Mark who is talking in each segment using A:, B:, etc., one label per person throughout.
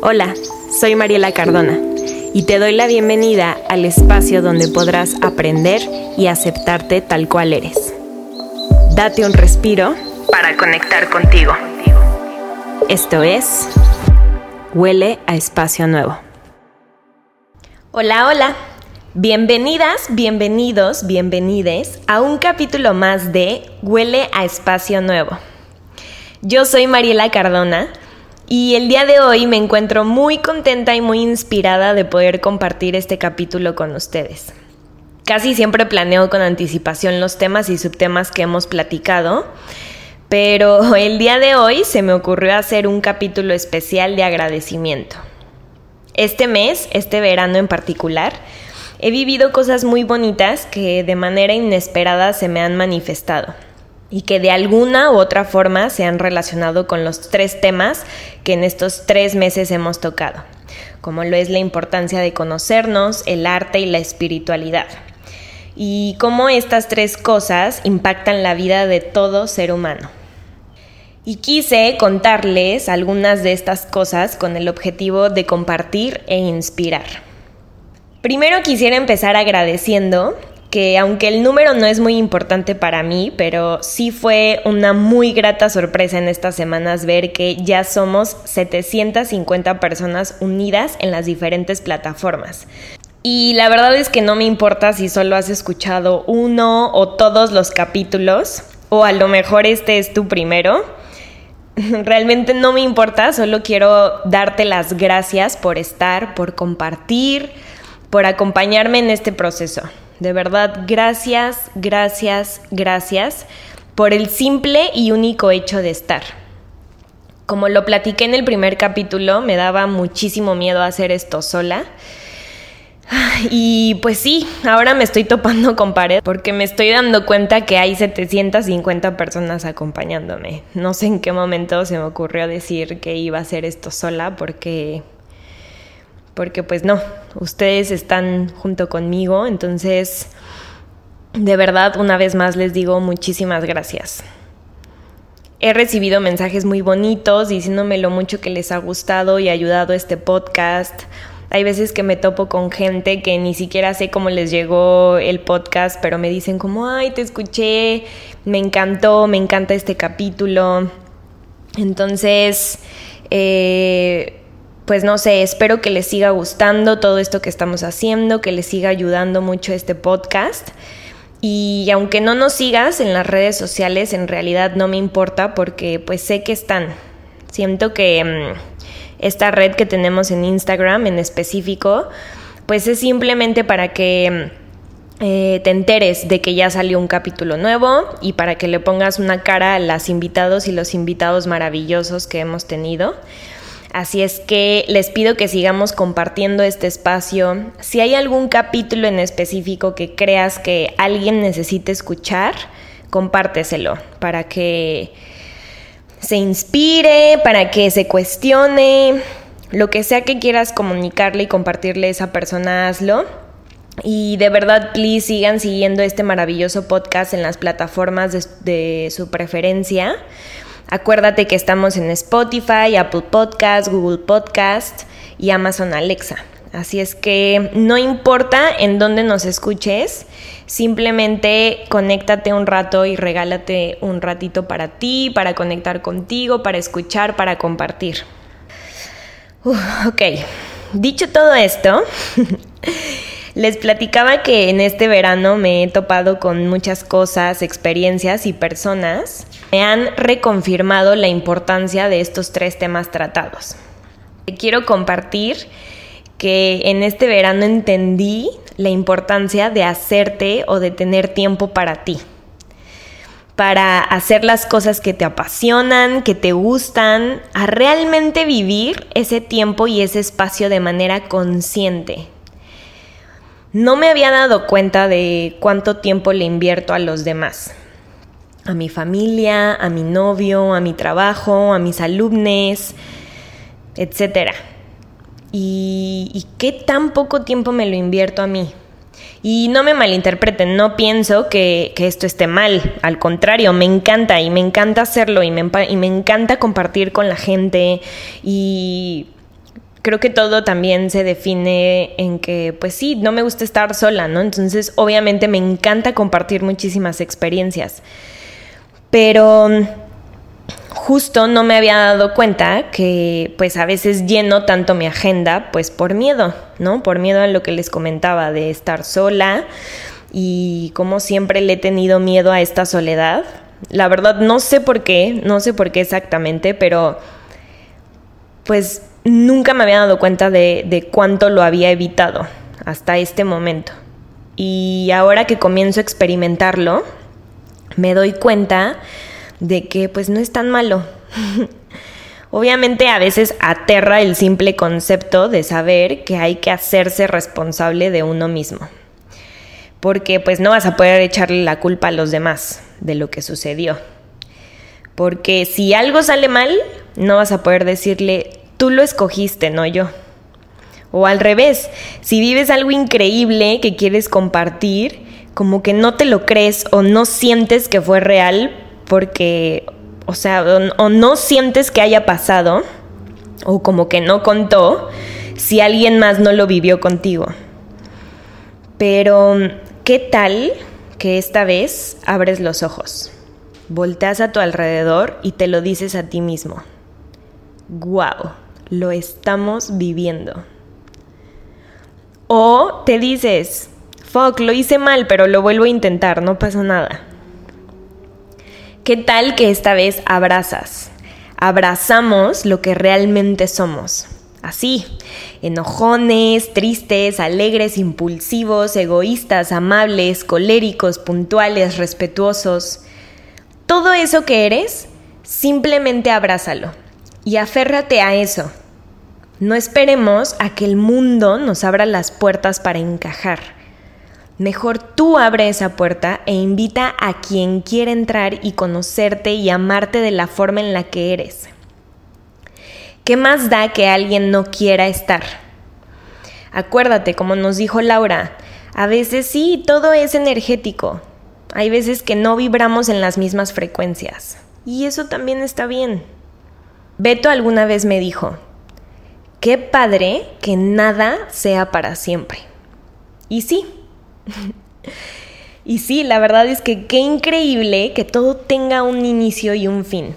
A: Hola, soy Mariela Cardona y te doy la bienvenida al espacio donde podrás aprender y aceptarte tal cual eres. Date un respiro para conectar contigo. Esto es Huele a Espacio Nuevo. Hola, hola. Bienvenidas, bienvenidos, bienvenides a un capítulo más de Huele a Espacio Nuevo. Yo soy Mariela Cardona y el día de hoy me encuentro muy contenta y muy inspirada de poder compartir este capítulo con ustedes. Casi siempre planeo con anticipación los temas y subtemas que hemos platicado, pero el día de hoy se me ocurrió hacer un capítulo especial de agradecimiento. Este mes, este verano en particular, he vivido cosas muy bonitas que de manera inesperada se me han manifestado y que de alguna u otra forma se han relacionado con los tres temas que en estos tres meses hemos tocado, como lo es la importancia de conocernos, el arte y la espiritualidad, y cómo estas tres cosas impactan la vida de todo ser humano. Y quise contarles algunas de estas cosas con el objetivo de compartir e inspirar. Primero quisiera empezar agradeciendo que aunque el número no es muy importante para mí, pero sí fue una muy grata sorpresa en estas semanas ver que ya somos 750 personas unidas en las diferentes plataformas. Y la verdad es que no me importa si solo has escuchado uno o todos los capítulos, o a lo mejor este es tu primero. Realmente no me importa, solo quiero darte las gracias por estar, por compartir, por acompañarme en este proceso. De verdad, gracias, gracias, gracias por el simple y único hecho de estar. Como lo platiqué en el primer capítulo, me daba muchísimo miedo hacer esto sola. Y pues sí, ahora me estoy topando con pared porque me estoy dando cuenta que hay 750 personas acompañándome. No sé en qué momento se me ocurrió decir que iba a hacer esto sola porque porque pues no, ustedes están junto conmigo, entonces de verdad una vez más les digo muchísimas gracias. He recibido mensajes muy bonitos diciéndome lo mucho que les ha gustado y ayudado este podcast. Hay veces que me topo con gente que ni siquiera sé cómo les llegó el podcast, pero me dicen como, ay, te escuché, me encantó, me encanta este capítulo. Entonces, eh, pues no sé, espero que les siga gustando todo esto que estamos haciendo, que les siga ayudando mucho este podcast. Y aunque no nos sigas en las redes sociales, en realidad no me importa porque pues sé que están. Siento que mm, esta red que tenemos en Instagram en específico, pues es simplemente para que mm, eh, te enteres de que ya salió un capítulo nuevo y para que le pongas una cara a los invitados y los invitados maravillosos que hemos tenido. Así es que les pido que sigamos compartiendo este espacio. Si hay algún capítulo en específico que creas que alguien necesite escuchar, compárteselo para que se inspire, para que se cuestione, lo que sea que quieras comunicarle y compartirle a esa persona, hazlo. Y de verdad, please sigan siguiendo este maravilloso podcast en las plataformas de, de su preferencia. Acuérdate que estamos en Spotify, Apple Podcast, Google Podcast y Amazon Alexa. Así es que no importa en dónde nos escuches, simplemente conéctate un rato y regálate un ratito para ti, para conectar contigo, para escuchar, para compartir. ok, dicho todo esto, les platicaba que en este verano me he topado con muchas cosas, experiencias y personas me han reconfirmado la importancia de estos tres temas tratados. Quiero compartir que en este verano entendí la importancia de hacerte o de tener tiempo para ti, para hacer las cosas que te apasionan, que te gustan, a realmente vivir ese tiempo y ese espacio de manera consciente. No me había dado cuenta de cuánto tiempo le invierto a los demás a mi familia, a mi novio, a mi trabajo, a mis alumnos, etc. ¿Y, ¿Y qué tan poco tiempo me lo invierto a mí? Y no me malinterpreten, no pienso que, esto esté mal, al contrario, me encanta y me encanta hacerlo y me, y me encanta compartir con la gente y creo que todo también se define en que, pues sí, no me gusta estar sola, ¿no? Entonces, obviamente me encanta compartir muchísimas experiencias, pero justo no me había dado cuenta que pues a veces lleno tanto mi agenda pues por miedo, ¿no? Por miedo a lo que les comentaba de estar sola y como siempre le he tenido miedo a esta soledad. La verdad no sé por qué, no sé por qué exactamente, pero pues nunca me había dado cuenta de, de cuánto lo había evitado hasta este momento. Y ahora que comienzo a experimentarlo, me doy cuenta de que pues no es tan malo. Obviamente a veces aterra el simple concepto de saber que hay que hacerse responsable de uno mismo. Porque pues no vas a poder echarle la culpa a los demás de lo que sucedió. Porque si algo sale mal, no vas a poder decirle, tú lo escogiste, no yo. O al revés, si vives algo increíble que quieres compartir, como que no te lo crees o no sientes que fue real porque, o sea, o, no sientes que haya pasado, o como que no contó, si alguien más no lo vivió contigo. Pero, ¿qué tal que esta vez abres los ojos? Volteas a tu alrededor y te lo dices a ti mismo. ¡Guau! Lo estamos viviendo. O te dices, fuck, lo hice mal, pero lo vuelvo a intentar, no pasa nada. ¿Qué tal que esta vez abrazas? Abrazamos lo que realmente somos. Así, enojones, tristes, alegres, impulsivos, egoístas, amables, coléricos, puntuales, respetuosos. Todo eso que eres, simplemente abrázalo y aférrate a eso. No esperemos a que el mundo nos abra las puertas para encajar. Mejor tú abre esa puerta e invita a quien quiera entrar y conocerte y amarte de la forma en la que eres. ¿Qué más da que alguien no quiera estar? Acuérdate, como nos dijo Laura, a veces sí, todo es energético. Hay veces que no vibramos en las mismas frecuencias. Y eso también está bien. Beto alguna vez me dijo, qué padre que nada sea para siempre. Y sí, y sí, la verdad es que qué increíble que todo tenga un inicio y un fin.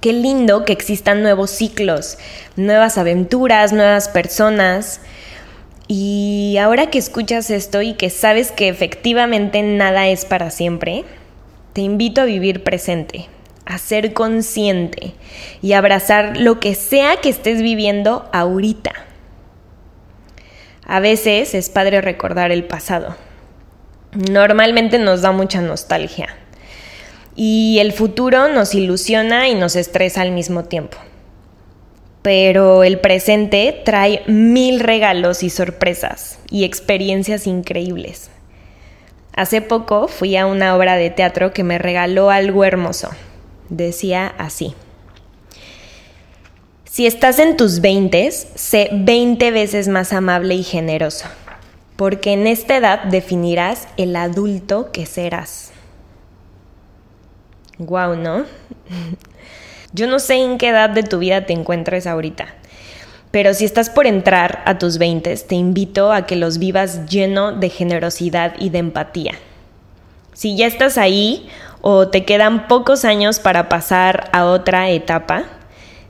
A: Qué lindo que existan nuevos ciclos, nuevas aventuras, nuevas personas. Y ahora que escuchas esto y que sabes que efectivamente nada es para siempre, te invito a vivir presente, a ser consciente y abrazar lo que sea que estés viviendo ahorita. A veces es padre recordar el pasado. Normalmente nos da mucha nostalgia. Y el futuro nos ilusiona y nos estresa al mismo tiempo. Pero el presente trae mil regalos y sorpresas y experiencias increíbles. Hace poco fui a una obra de teatro que me regaló algo hermoso. Decía así. Si estás en tus 20, sé 20 veces más amable y generoso, porque en esta edad definirás el adulto que serás. Guau, ¿no? Yo no sé en qué edad de tu vida te encuentres ahorita, pero si estás por entrar a tus 20, te invito a que los vivas lleno de generosidad y de empatía. Si ya estás ahí o te quedan pocos años para pasar a otra etapa,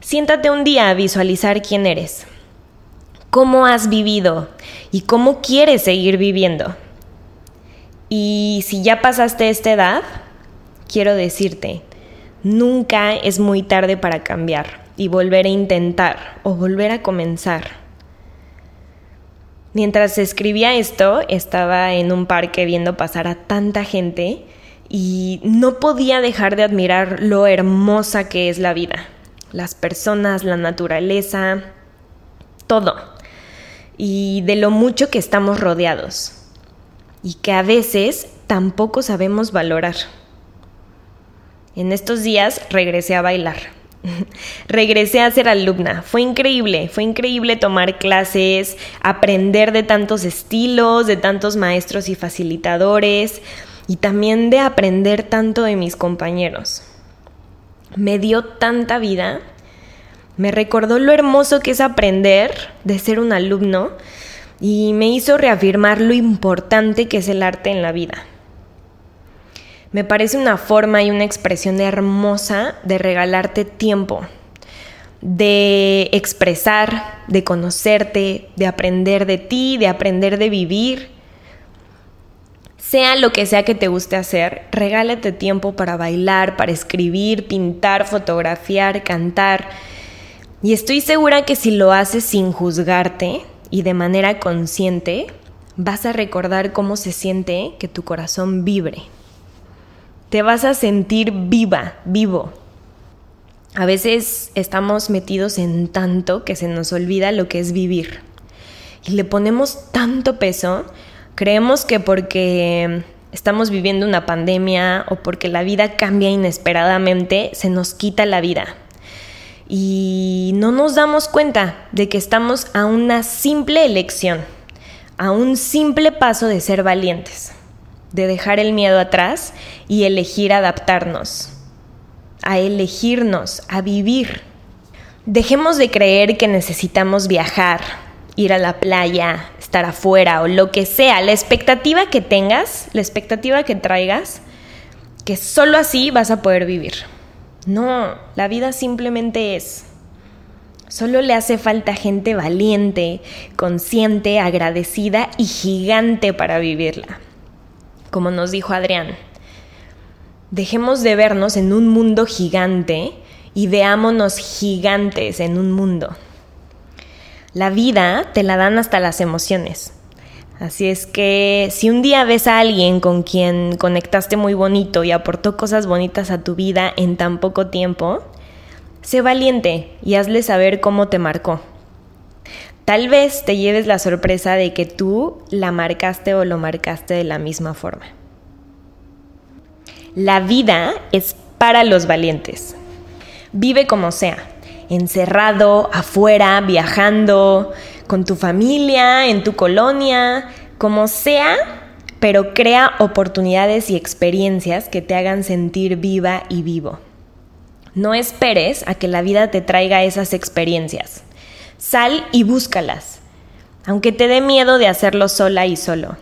A: Siéntate un día a visualizar quién eres, cómo has vivido y cómo quieres seguir viviendo. Y si ya pasaste esta edad, quiero decirte, nunca es muy tarde para cambiar y volver a intentar o volver a comenzar. Mientras escribía esto, estaba en un parque viendo pasar a tanta gente y no podía dejar de admirar lo hermosa que es la vida las personas, la naturaleza, todo. Y de lo mucho que estamos rodeados. Y que a veces tampoco sabemos valorar. En estos días regresé a bailar regresé a ser alumna. Fue increíble, fue increíble tomar clases, aprender de tantos estilos, de tantos maestros y facilitadores y también de aprender tanto de mis compañeros. Me dio tanta vida, me recordó lo hermoso que es aprender de ser un alumno y me hizo reafirmar lo importante que es el arte en la vida. Me parece una forma y una expresión hermosa de regalarte tiempo, de expresar, de conocerte, de aprender de ti, de aprender de vivir. Sea lo que sea que te guste hacer, regálate tiempo para bailar, para escribir, pintar, fotografiar, cantar. Y estoy segura que si lo haces sin juzgarte y de manera consciente, vas a recordar cómo se siente que tu corazón vibre te vas a sentir viva, vivo. A veces estamos metidos en tanto que se nos olvida lo que es vivir. Y le ponemos tanto peso, creemos que porque estamos viviendo una pandemia o porque la vida cambia inesperadamente, se nos quita la vida. Y no nos damos cuenta de que estamos a una simple elección, a un simple paso de ser valientes de dejar el miedo atrás y elegir adaptarnos, a elegirnos, a vivir. Dejemos de creer que necesitamos viajar, ir a la playa, estar afuera o lo que sea, la expectativa que tengas, la expectativa que traigas, que solo así vas a poder vivir. No, la vida simplemente es. Solo le hace falta gente valiente, consciente, agradecida y gigante para vivirla como nos dijo Adrián. Dejemos de vernos en un mundo gigante y veámonos gigantes en un mundo. La vida te la dan hasta las emociones. Así es que si un día ves a alguien con quien conectaste muy bonito y aportó cosas bonitas a tu vida en tan poco tiempo, sé valiente y hazle saber cómo te marcó. Tal vez te lleves la sorpresa de que tú la marcaste o lo marcaste de la misma forma. La vida es para los valientes. Vive como sea, encerrado, afuera, viajando, con tu familia, en tu colonia, como sea, pero crea oportunidades y experiencias que te hagan sentir viva y vivo. No esperes a que la vida te traiga esas experiencias. Sal y búscalas, aunque te dé miedo de hacerlo sola y solo.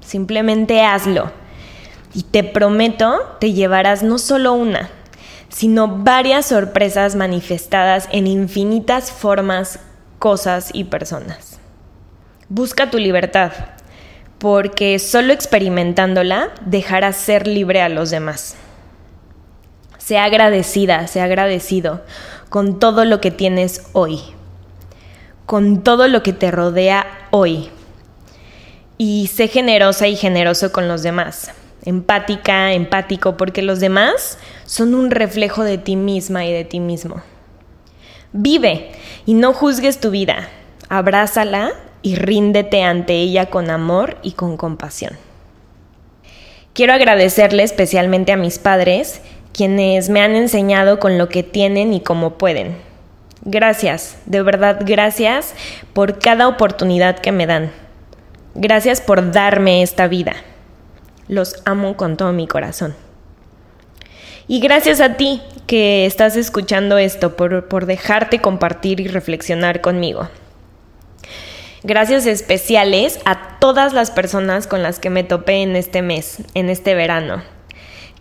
A: Simplemente hazlo. Y te prometo, te llevarás no solo una, sino varias sorpresas manifestadas en infinitas formas, cosas y personas. Busca tu libertad, porque solo experimentándola dejarás ser libre a los demás. Sea agradecida, sea agradecido con todo lo que tienes hoy con todo lo que te rodea hoy. Y sé generosa y generoso con los demás. Empática, empático, porque los demás son un reflejo de ti misma y de ti mismo. Vive y no juzgues tu vida. Abrázala y ríndete ante ella con amor y con compasión. Quiero agradecerle especialmente a mis padres, quienes me han enseñado con lo que tienen y cómo pueden Gracias, de verdad, gracias por cada oportunidad que me dan. Gracias por darme esta vida. Los amo con todo mi corazón. Y gracias a ti que estás escuchando esto, por, por dejarte compartir y reflexionar conmigo. Gracias especiales a todas las personas con las que me topé en este mes, en este verano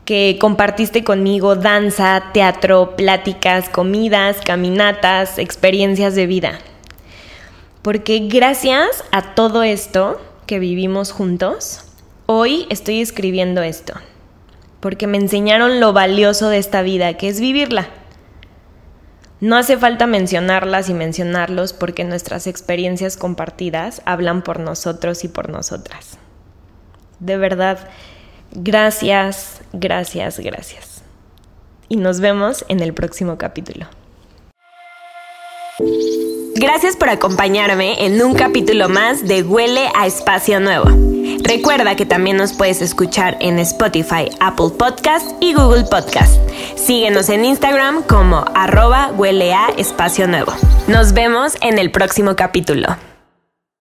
A: que compartiste conmigo danza, teatro, pláticas, comidas, caminatas, experiencias de vida. Porque gracias a todo esto que vivimos juntos, hoy estoy escribiendo esto. Porque me enseñaron lo valioso de esta vida, que es vivirla. No hace falta mencionarlas y mencionarlos porque nuestras experiencias compartidas hablan por nosotros y por nosotras. De verdad, Gracias, gracias, gracias. Y nos vemos en el próximo capítulo. Gracias por acompañarme en un capítulo más de Huele a Espacio Nuevo. Recuerda que también nos puedes escuchar en Spotify, Apple Podcast y Google Podcast. Síguenos en Instagram como arroba huele a espacio nuevo. Nos vemos en el próximo capítulo.